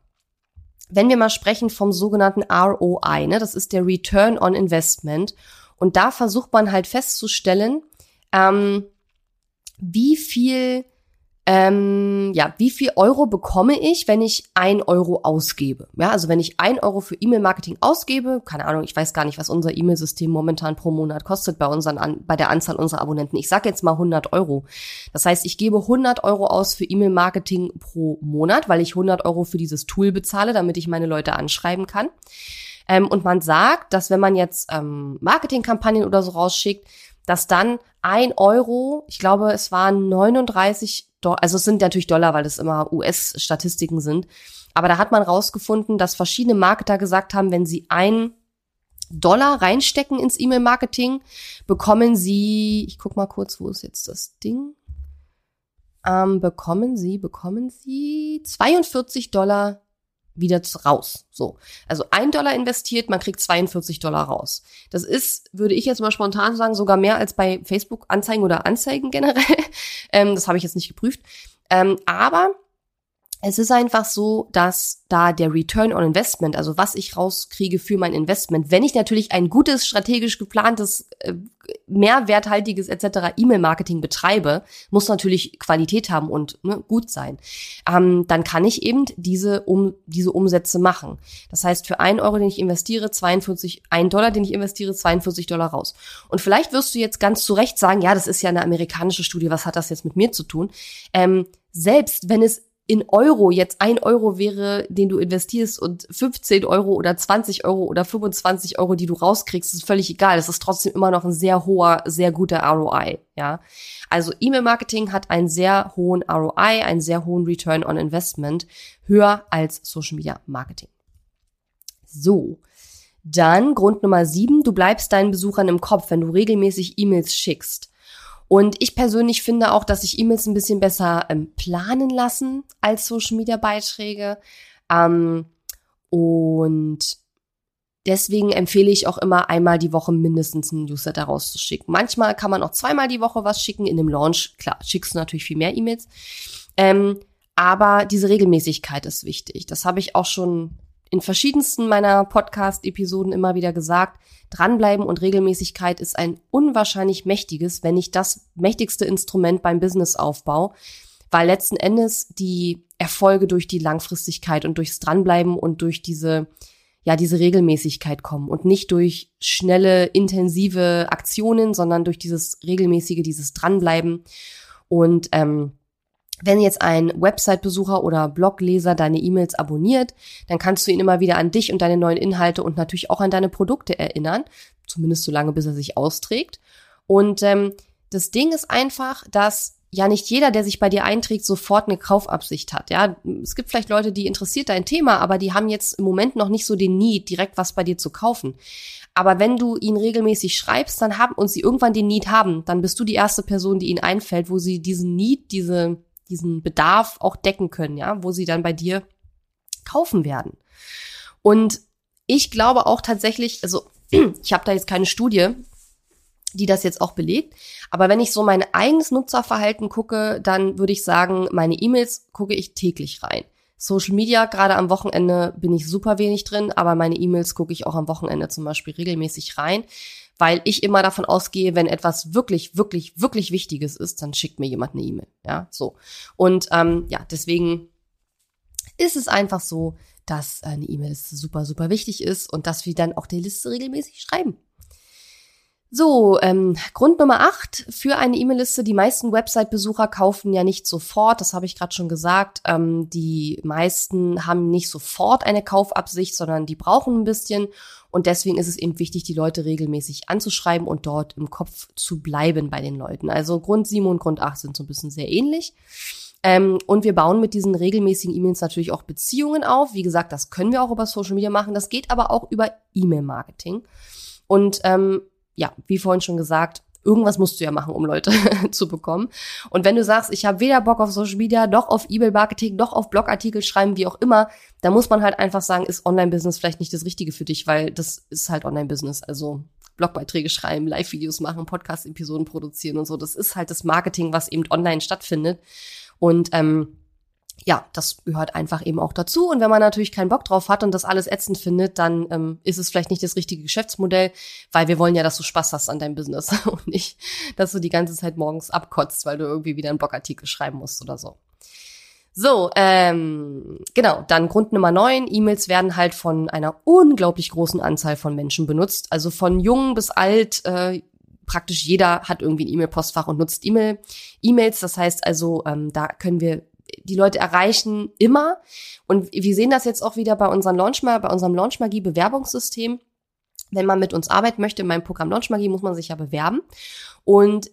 wenn wir mal sprechen vom sogenannten ROI, ne, das ist der Return on Investment. Und da versucht man halt festzustellen, ähm, wie viel ähm, ja, wie viel Euro bekomme ich, wenn ich ein Euro ausgebe? Ja, also wenn ich ein Euro für E-Mail-Marketing ausgebe, keine Ahnung, ich weiß gar nicht, was unser E-Mail-System momentan pro Monat kostet bei unseren, bei der Anzahl unserer Abonnenten. Ich sage jetzt mal 100 Euro. Das heißt, ich gebe 100 Euro aus für E-Mail-Marketing pro Monat, weil ich 100 Euro für dieses Tool bezahle, damit ich meine Leute anschreiben kann. Ähm, und man sagt, dass wenn man jetzt ähm, Marketingkampagnen oder so rausschickt, dass dann ein Euro, ich glaube, es waren 39 also es sind natürlich Dollar, weil das immer US-Statistiken sind. Aber da hat man rausgefunden, dass verschiedene Marketer gesagt haben, wenn sie einen Dollar reinstecken ins E-Mail-Marketing, bekommen sie, ich guck mal kurz, wo ist jetzt das Ding? Ähm, bekommen sie, bekommen sie 42 Dollar wieder raus. So. Also ein Dollar investiert, man kriegt 42 Dollar raus. Das ist, würde ich jetzt mal spontan sagen, sogar mehr als bei Facebook-Anzeigen oder Anzeigen generell. ähm, das habe ich jetzt nicht geprüft. Ähm, aber es ist einfach so, dass da der Return on Investment, also was ich rauskriege für mein Investment, wenn ich natürlich ein gutes, strategisch geplantes, äh, mehrwerthaltiges etc. E-Mail-Marketing betreibe, muss natürlich Qualität haben und ne, gut sein. Ähm, dann kann ich eben diese, um, diese Umsätze machen. Das heißt, für ein Euro, den ich investiere, 42, ein Dollar, den ich investiere, 42 Dollar raus. Und vielleicht wirst du jetzt ganz zu Recht sagen, ja, das ist ja eine amerikanische Studie, was hat das jetzt mit mir zu tun? Ähm, selbst wenn es in Euro jetzt ein Euro wäre, den du investierst und 15 Euro oder 20 Euro oder 25 Euro, die du rauskriegst, ist völlig egal. Es ist trotzdem immer noch ein sehr hoher, sehr guter ROI, ja. Also E-Mail-Marketing hat einen sehr hohen ROI, einen sehr hohen Return on Investment, höher als Social Media Marketing. So. Dann Grund Nummer sieben, du bleibst deinen Besuchern im Kopf, wenn du regelmäßig E-Mails schickst. Und ich persönlich finde auch, dass sich E-Mails ein bisschen besser ähm, planen lassen als Social Media Beiträge. Ähm, und deswegen empfehle ich auch immer einmal die Woche mindestens einen Newsletter rauszuschicken. Manchmal kann man auch zweimal die Woche was schicken. In dem Launch, klar, schickst du natürlich viel mehr E-Mails. Ähm, aber diese Regelmäßigkeit ist wichtig. Das habe ich auch schon in verschiedensten meiner Podcast-Episoden immer wieder gesagt, dranbleiben und Regelmäßigkeit ist ein unwahrscheinlich mächtiges, wenn nicht das mächtigste Instrument beim Businessaufbau, weil letzten Endes die Erfolge durch die Langfristigkeit und durchs Dranbleiben und durch diese ja, diese Regelmäßigkeit kommen und nicht durch schnelle, intensive Aktionen, sondern durch dieses regelmäßige, dieses Dranbleiben. Und ähm, wenn jetzt ein Website-Besucher oder Blogleser deine E-Mails abonniert, dann kannst du ihn immer wieder an dich und deine neuen Inhalte und natürlich auch an deine Produkte erinnern, zumindest so lange, bis er sich austrägt. Und ähm, das Ding ist einfach, dass ja nicht jeder, der sich bei dir einträgt, sofort eine Kaufabsicht hat. Ja, es gibt vielleicht Leute, die interessiert dein Thema, aber die haben jetzt im Moment noch nicht so den Need, direkt was bei dir zu kaufen. Aber wenn du ihn regelmäßig schreibst, dann haben und sie irgendwann den Need haben, dann bist du die erste Person, die ihnen einfällt, wo sie diesen Need, diese diesen Bedarf auch decken können, ja, wo sie dann bei dir kaufen werden. Und ich glaube auch tatsächlich, also ich habe da jetzt keine Studie, die das jetzt auch belegt, aber wenn ich so mein eigenes Nutzerverhalten gucke, dann würde ich sagen, meine E-Mails gucke ich täglich rein. Social Media, gerade am Wochenende bin ich super wenig drin, aber meine E-Mails gucke ich auch am Wochenende zum Beispiel regelmäßig rein, weil ich immer davon ausgehe, wenn etwas wirklich, wirklich, wirklich Wichtiges ist, dann schickt mir jemand eine E-Mail. Ja, so. Und ähm, ja, deswegen ist es einfach so, dass eine E-Mail super, super wichtig ist und dass wir dann auch die Liste regelmäßig schreiben. So, ähm, Grund Nummer 8 für eine E-Mail-Liste. Die meisten Website-Besucher kaufen ja nicht sofort, das habe ich gerade schon gesagt. Ähm, die meisten haben nicht sofort eine Kaufabsicht, sondern die brauchen ein bisschen. Und deswegen ist es eben wichtig, die Leute regelmäßig anzuschreiben und dort im Kopf zu bleiben bei den Leuten. Also Grund 7 und Grund 8 sind so ein bisschen sehr ähnlich. Ähm, und wir bauen mit diesen regelmäßigen E-Mails natürlich auch Beziehungen auf. Wie gesagt, das können wir auch über Social Media machen. Das geht aber auch über E-Mail-Marketing. Und ähm, ja, wie vorhin schon gesagt, irgendwas musst du ja machen, um Leute zu bekommen. Und wenn du sagst, ich habe weder Bock auf Social Media, noch auf E-Mail-Marketing, noch auf Blogartikel schreiben, wie auch immer, dann muss man halt einfach sagen, ist Online-Business vielleicht nicht das Richtige für dich, weil das ist halt Online-Business. Also Blogbeiträge schreiben, Live-Videos machen, Podcast-Episoden produzieren und so. Das ist halt das Marketing, was eben online stattfindet. Und ähm, ja, das gehört einfach eben auch dazu. Und wenn man natürlich keinen Bock drauf hat und das alles ätzend findet, dann ähm, ist es vielleicht nicht das richtige Geschäftsmodell, weil wir wollen ja, dass du Spaß hast an deinem Business und nicht, dass du die ganze Zeit morgens abkotzt, weil du irgendwie wieder einen Blogartikel schreiben musst oder so. So, ähm, genau, dann Grund Nummer neun. E-Mails werden halt von einer unglaublich großen Anzahl von Menschen benutzt. Also von jung bis alt, äh, praktisch jeder hat irgendwie ein E-Mail-Postfach und nutzt E-Mail, E-Mails. Das heißt also, ähm, da können wir die Leute erreichen immer. Und wir sehen das jetzt auch wieder bei unserem Launchmagie, bei unserem Launchmagie Bewerbungssystem. Wenn man mit uns arbeiten möchte, in meinem Programm Launchmagie, muss man sich ja bewerben. Und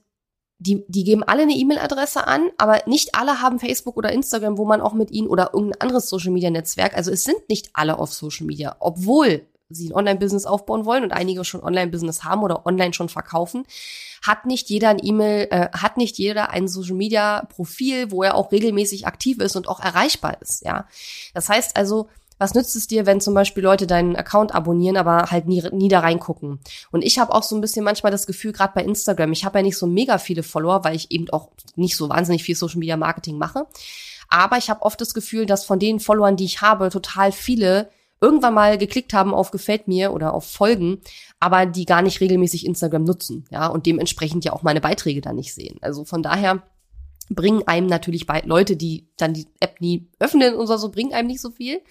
die, die geben alle eine E-Mail-Adresse an, aber nicht alle haben Facebook oder Instagram, wo man auch mit ihnen oder irgendein anderes Social-Media-Netzwerk, also es sind nicht alle auf Social Media, obwohl sie ein Online-Business aufbauen wollen und einige schon Online-Business haben oder online schon verkaufen, hat nicht jeder ein E-Mail, äh, hat nicht jeder ein Social-Media-Profil, wo er auch regelmäßig aktiv ist und auch erreichbar ist. Ja, das heißt also, was nützt es dir, wenn zum Beispiel Leute deinen Account abonnieren, aber halt nie, nie da reingucken? Und ich habe auch so ein bisschen manchmal das Gefühl, gerade bei Instagram, ich habe ja nicht so mega viele Follower, weil ich eben auch nicht so wahnsinnig viel Social Media Marketing mache. Aber ich habe oft das Gefühl, dass von den Followern, die ich habe, total viele irgendwann mal geklickt haben auf gefällt mir oder auf Folgen, aber die gar nicht regelmäßig Instagram nutzen, ja, und dementsprechend ja auch meine Beiträge da nicht sehen. Also von daher bringen einem natürlich bei Leute, die dann die App nie öffnen oder so, bringen einem nicht so viel.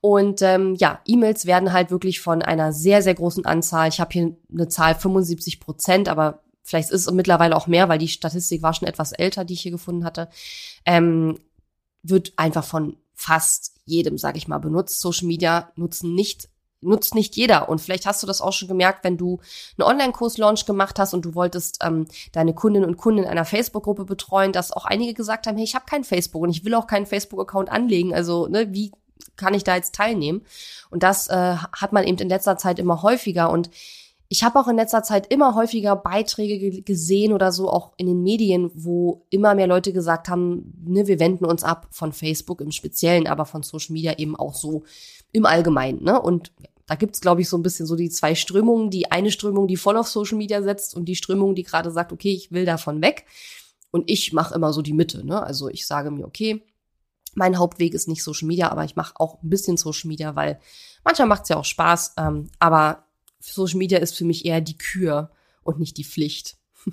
Und ähm, ja, E-Mails werden halt wirklich von einer sehr, sehr großen Anzahl. Ich habe hier eine Zahl 75 Prozent, aber vielleicht ist es mittlerweile auch mehr, weil die Statistik war schon etwas älter, die ich hier gefunden hatte. Ähm, wird einfach von fast jedem, sage ich mal, benutzt. Social Media nutzen nicht nutzt nicht jeder. Und vielleicht hast du das auch schon gemerkt, wenn du einen Online-Kurs-Launch gemacht hast und du wolltest ähm, deine Kundinnen und Kunden in einer Facebook-Gruppe betreuen, dass auch einige gesagt haben, hey, ich habe keinen Facebook und ich will auch keinen Facebook-Account anlegen. Also, ne, wie kann ich da jetzt teilnehmen? Und das äh, hat man eben in letzter Zeit immer häufiger. Und ich habe auch in letzter Zeit immer häufiger Beiträge gesehen oder so, auch in den Medien, wo immer mehr Leute gesagt haben, ne, wir wenden uns ab von Facebook im Speziellen, aber von Social Media eben auch so im Allgemeinen. Ne? Und da gibt's glaube ich, so ein bisschen so die zwei Strömungen. Die eine Strömung, die voll auf Social Media setzt und die Strömung, die gerade sagt, okay, ich will davon weg. Und ich mache immer so die Mitte. Ne? Also ich sage mir, okay, mein Hauptweg ist nicht Social Media, aber ich mache auch ein bisschen Social Media, weil manchmal macht's ja auch Spaß. Ähm, aber Social Media ist für mich eher die Kür und nicht die Pflicht.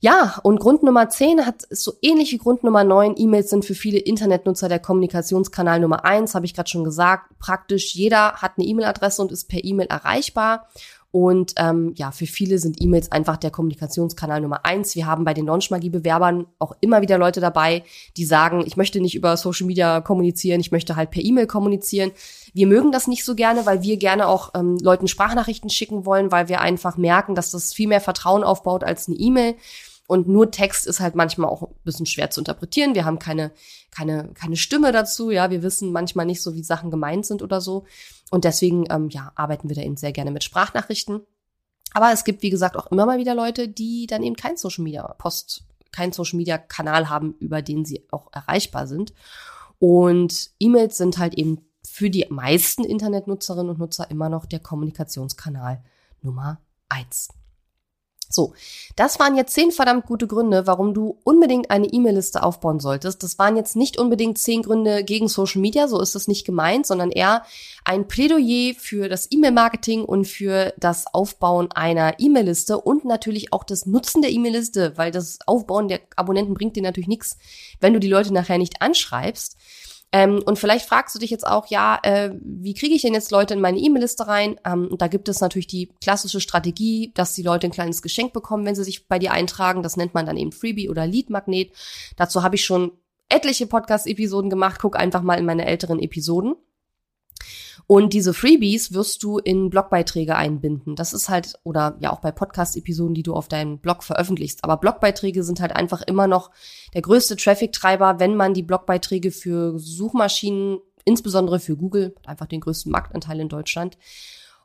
ja, und Grund Nummer 10 hat so ähnlich wie Grund Nummer 9. E-Mails sind für viele Internetnutzer der Kommunikationskanal Nummer 1, habe ich gerade schon gesagt. Praktisch jeder hat eine E-Mail-Adresse und ist per E-Mail erreichbar. Und ähm, ja, für viele sind E-Mails einfach der Kommunikationskanal Nummer eins. Wir haben bei den Launchmagie-Bewerbern auch immer wieder Leute dabei, die sagen, ich möchte nicht über Social Media kommunizieren, ich möchte halt per E-Mail kommunizieren. Wir mögen das nicht so gerne, weil wir gerne auch ähm, Leuten Sprachnachrichten schicken wollen, weil wir einfach merken, dass das viel mehr Vertrauen aufbaut als eine E-Mail. Und nur Text ist halt manchmal auch ein bisschen schwer zu interpretieren. Wir haben keine, keine, keine Stimme dazu. Ja, wir wissen manchmal nicht so, wie Sachen gemeint sind oder so. Und deswegen, ähm, ja, arbeiten wir da eben sehr gerne mit Sprachnachrichten. Aber es gibt, wie gesagt, auch immer mal wieder Leute, die dann eben kein Social Media Post, kein Social Media Kanal haben, über den sie auch erreichbar sind. Und E-Mails sind halt eben für die meisten Internetnutzerinnen und Nutzer immer noch der Kommunikationskanal Nummer eins. So, das waren jetzt zehn verdammt gute Gründe, warum du unbedingt eine E-Mail-Liste aufbauen solltest. Das waren jetzt nicht unbedingt zehn Gründe gegen Social Media, so ist das nicht gemeint, sondern eher ein Plädoyer für das E-Mail-Marketing und für das Aufbauen einer E-Mail-Liste und natürlich auch das Nutzen der E-Mail-Liste, weil das Aufbauen der Abonnenten bringt dir natürlich nichts, wenn du die Leute nachher nicht anschreibst. Ähm, und vielleicht fragst du dich jetzt auch, ja, äh, wie kriege ich denn jetzt Leute in meine E-Mail-Liste rein? Ähm, da gibt es natürlich die klassische Strategie, dass die Leute ein kleines Geschenk bekommen, wenn sie sich bei dir eintragen. Das nennt man dann eben Freebie oder Lead-Magnet. Dazu habe ich schon etliche Podcast-Episoden gemacht. Guck einfach mal in meine älteren Episoden. Und diese Freebies wirst du in Blogbeiträge einbinden. Das ist halt, oder ja auch bei Podcast-Episoden, die du auf deinem Blog veröffentlichst. Aber Blogbeiträge sind halt einfach immer noch der größte Traffic-Treiber, wenn man die Blogbeiträge für Suchmaschinen, insbesondere für Google, einfach den größten Marktanteil in Deutschland,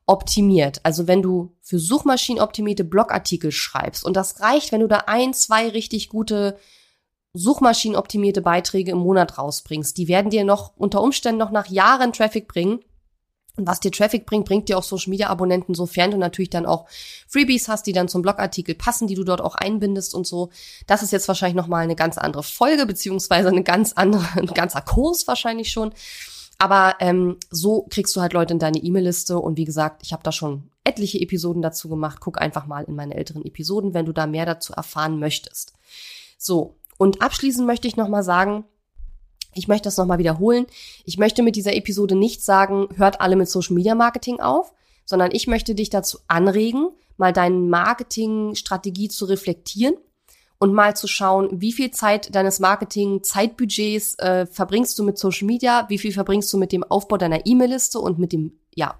optimiert. Also wenn du für Suchmaschinen optimierte Blogartikel schreibst und das reicht, wenn du da ein, zwei richtig gute Suchmaschinenoptimierte Beiträge im Monat rausbringst. Die werden dir noch unter Umständen noch nach Jahren Traffic bringen. Und was dir Traffic bringt, bringt dir auch Social Media Abonnenten, sofern du natürlich dann auch Freebies hast, die dann zum Blogartikel passen, die du dort auch einbindest und so. Das ist jetzt wahrscheinlich nochmal eine ganz andere Folge, beziehungsweise eine ganz andere, ein ganzer Kurs wahrscheinlich schon. Aber ähm, so kriegst du halt Leute in deine E-Mail-Liste. Und wie gesagt, ich habe da schon etliche Episoden dazu gemacht. Guck einfach mal in meine älteren Episoden, wenn du da mehr dazu erfahren möchtest. So, und abschließend möchte ich nochmal sagen, ich möchte das nochmal wiederholen. Ich möchte mit dieser Episode nicht sagen, hört alle mit Social Media Marketing auf, sondern ich möchte dich dazu anregen, mal deine Marketingstrategie zu reflektieren und mal zu schauen, wie viel Zeit deines Marketing-Zeitbudgets äh, verbringst du mit Social Media, wie viel verbringst du mit dem Aufbau deiner E-Mail-Liste und mit dem, ja,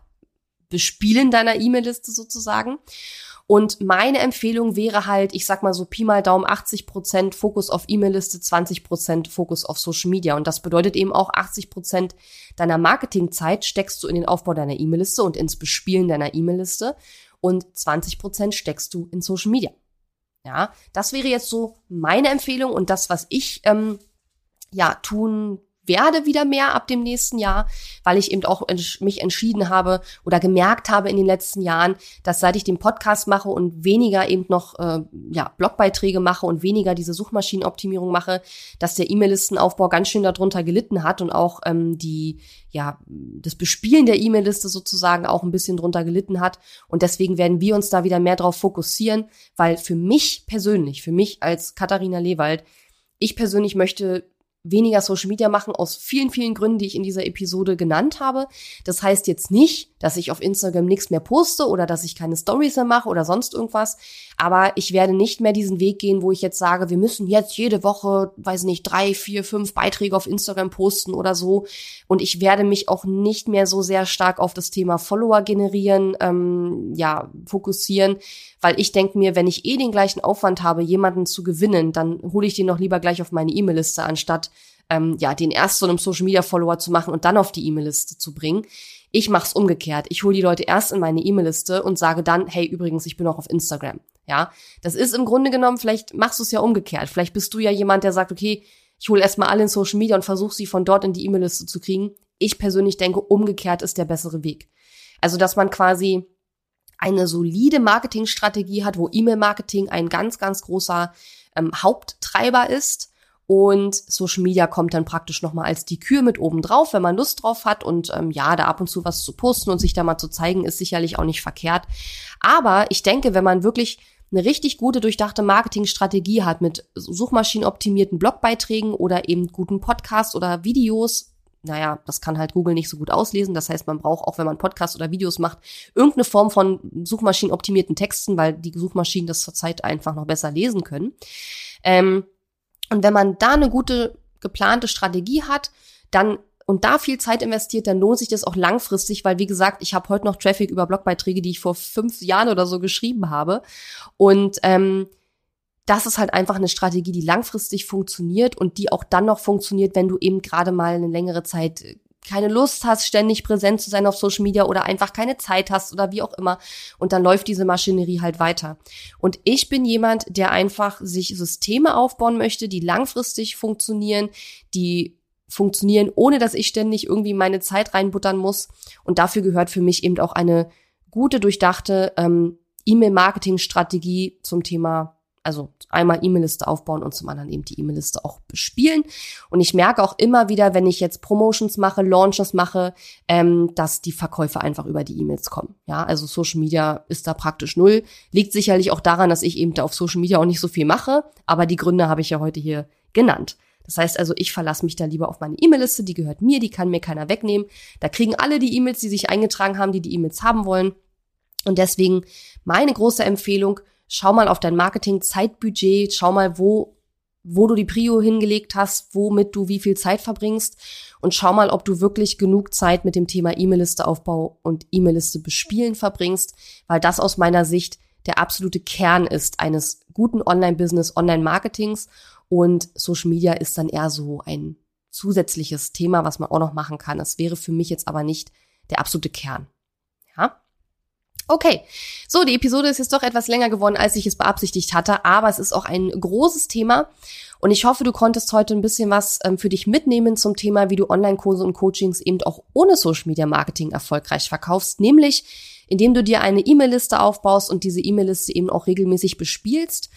Bespielen deiner E-Mail-Liste sozusagen. Und meine Empfehlung wäre halt, ich sag mal so Pi mal Daumen 80 Prozent Fokus auf E-Mail-Liste, 20 Prozent Fokus auf Social Media. Und das bedeutet eben auch 80 Prozent deiner Marketingzeit steckst du in den Aufbau deiner E-Mail-Liste und ins Bespielen deiner E-Mail-Liste und 20 Prozent steckst du in Social Media. Ja, das wäre jetzt so meine Empfehlung und das, was ich ähm, ja tun werde wieder mehr ab dem nächsten Jahr, weil ich eben auch mich entschieden habe oder gemerkt habe in den letzten Jahren, dass seit ich den Podcast mache und weniger eben noch äh, ja, Blogbeiträge mache und weniger diese Suchmaschinenoptimierung mache, dass der E-Mail-Listenaufbau ganz schön darunter gelitten hat und auch ähm, die ja das Bespielen der E-Mail-Liste sozusagen auch ein bisschen drunter gelitten hat. Und deswegen werden wir uns da wieder mehr drauf fokussieren, weil für mich persönlich, für mich als Katharina Lewald ich persönlich möchte weniger Social Media machen aus vielen, vielen Gründen, die ich in dieser Episode genannt habe. Das heißt jetzt nicht, dass ich auf Instagram nichts mehr poste oder dass ich keine Stories mehr mache oder sonst irgendwas. Aber ich werde nicht mehr diesen Weg gehen, wo ich jetzt sage, wir müssen jetzt jede Woche, weiß nicht, drei, vier, fünf Beiträge auf Instagram posten oder so. Und ich werde mich auch nicht mehr so sehr stark auf das Thema Follower generieren, ähm, ja, fokussieren, weil ich denke mir, wenn ich eh den gleichen Aufwand habe, jemanden zu gewinnen, dann hole ich den noch lieber gleich auf meine E-Mail-Liste, anstatt ähm, ja, den erst so einem Social Media Follower zu machen und dann auf die E-Mail-Liste zu bringen. Ich mache es umgekehrt. Ich hole die Leute erst in meine E-Mail-Liste und sage dann, hey, übrigens, ich bin auch auf Instagram. Ja, das ist im Grunde genommen, vielleicht machst du es ja umgekehrt. Vielleicht bist du ja jemand, der sagt, okay, ich hole erstmal alle in Social Media und versuche sie von dort in die E-Mail-Liste zu kriegen. Ich persönlich denke, umgekehrt ist der bessere Weg. Also, dass man quasi eine solide Marketingstrategie hat, wo E-Mail-Marketing ein ganz, ganz großer ähm, Haupttreiber ist und Social Media kommt dann praktisch nochmal als die Kür mit oben drauf, wenn man Lust drauf hat. Und ähm, ja, da ab und zu was zu posten und sich da mal zu zeigen, ist sicherlich auch nicht verkehrt. Aber ich denke, wenn man wirklich eine richtig gute, durchdachte Marketingstrategie hat mit suchmaschinenoptimierten Blogbeiträgen oder eben guten Podcasts oder Videos, naja, das kann halt Google nicht so gut auslesen. Das heißt, man braucht auch, wenn man Podcasts oder Videos macht, irgendeine Form von suchmaschinenoptimierten Texten, weil die Suchmaschinen das zurzeit einfach noch besser lesen können. Ähm, und wenn man da eine gute geplante Strategie hat, dann und da viel Zeit investiert, dann lohnt sich das auch langfristig, weil wie gesagt, ich habe heute noch Traffic über Blogbeiträge, die ich vor fünf Jahren oder so geschrieben habe. Und ähm, das ist halt einfach eine Strategie, die langfristig funktioniert und die auch dann noch funktioniert, wenn du eben gerade mal eine längere Zeit keine Lust hast, ständig präsent zu sein auf Social Media oder einfach keine Zeit hast oder wie auch immer. Und dann läuft diese Maschinerie halt weiter. Und ich bin jemand, der einfach sich Systeme aufbauen möchte, die langfristig funktionieren, die funktionieren, ohne dass ich ständig irgendwie meine Zeit reinbuttern muss. Und dafür gehört für mich eben auch eine gute, durchdachte ähm, E-Mail-Marketing-Strategie zum Thema also einmal E-Mail-Liste aufbauen und zum anderen eben die E-Mail-Liste auch bespielen. Und ich merke auch immer wieder, wenn ich jetzt Promotions mache, Launches mache, ähm, dass die Verkäufe einfach über die E-Mails kommen. Ja, also Social Media ist da praktisch null. Liegt sicherlich auch daran, dass ich eben da auf Social Media auch nicht so viel mache, aber die Gründe habe ich ja heute hier genannt. Das heißt also, ich verlasse mich da lieber auf meine E-Mail-Liste, die gehört mir, die kann mir keiner wegnehmen. Da kriegen alle die E-Mails, die sich eingetragen haben, die die E-Mails haben wollen. Und deswegen meine große Empfehlung, schau mal auf dein Marketing-Zeitbudget, schau mal, wo, wo du die Prio hingelegt hast, womit du wie viel Zeit verbringst und schau mal, ob du wirklich genug Zeit mit dem Thema E-Mail-Liste-Aufbau und E-Mail-Liste bespielen verbringst, weil das aus meiner Sicht der absolute Kern ist eines guten Online-Business, Online-Marketings und Social Media ist dann eher so ein zusätzliches Thema, was man auch noch machen kann. Das wäre für mich jetzt aber nicht der absolute Kern. Ja? Okay, so, die Episode ist jetzt doch etwas länger geworden, als ich es beabsichtigt hatte, aber es ist auch ein großes Thema und ich hoffe, du konntest heute ein bisschen was ähm, für dich mitnehmen zum Thema, wie du Online-Kurse und Coachings eben auch ohne Social Media Marketing erfolgreich verkaufst, nämlich indem du dir eine E-Mail-Liste aufbaust und diese E-Mail-Liste eben auch regelmäßig bespielst.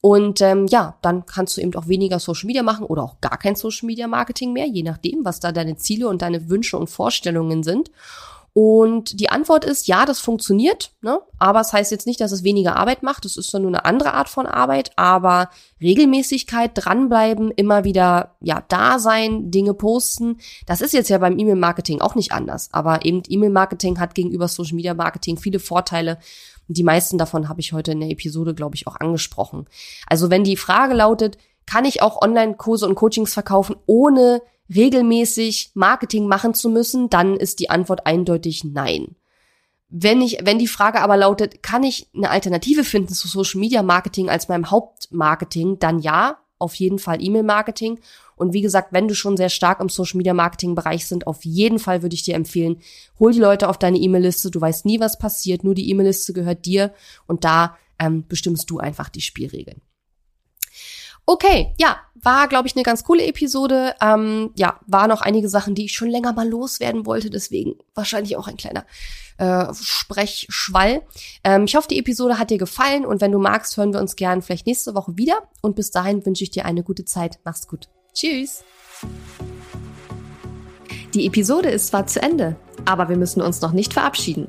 Und ähm, ja, dann kannst du eben auch weniger Social Media machen oder auch gar kein Social Media Marketing mehr, je nachdem, was da deine Ziele und deine Wünsche und Vorstellungen sind. Und die Antwort ist, ja, das funktioniert, ne? aber es heißt jetzt nicht, dass es weniger Arbeit macht. Es ist dann nur eine andere Art von Arbeit, aber Regelmäßigkeit, dranbleiben, immer wieder ja da sein, Dinge posten. Das ist jetzt ja beim E-Mail-Marketing auch nicht anders. Aber eben E-Mail-Marketing hat gegenüber Social-Media-Marketing viele Vorteile. Die meisten davon habe ich heute in der Episode, glaube ich, auch angesprochen. Also wenn die Frage lautet, kann ich auch Online-Kurse und Coachings verkaufen, ohne regelmäßig Marketing machen zu müssen, dann ist die Antwort eindeutig nein. Wenn ich, wenn die Frage aber lautet, kann ich eine Alternative finden zu Social Media Marketing als meinem Hauptmarketing, dann ja, auf jeden Fall E-Mail Marketing. Und wie gesagt, wenn du schon sehr stark im Social Media Marketing Bereich sind, auf jeden Fall würde ich dir empfehlen, hol die Leute auf deine E-Mail-Liste. Du weißt nie, was passiert. Nur die E-Mail-Liste gehört dir und da ähm, bestimmst du einfach die Spielregeln. Okay, ja, war, glaube ich, eine ganz coole Episode. Ähm, ja, war noch einige Sachen, die ich schon länger mal loswerden wollte, deswegen wahrscheinlich auch ein kleiner äh, Sprechschwall. Ähm, ich hoffe, die Episode hat dir gefallen und wenn du magst, hören wir uns gern vielleicht nächste Woche wieder. Und bis dahin wünsche ich dir eine gute Zeit. Mach's gut. Tschüss. Die Episode ist zwar zu Ende, aber wir müssen uns noch nicht verabschieden.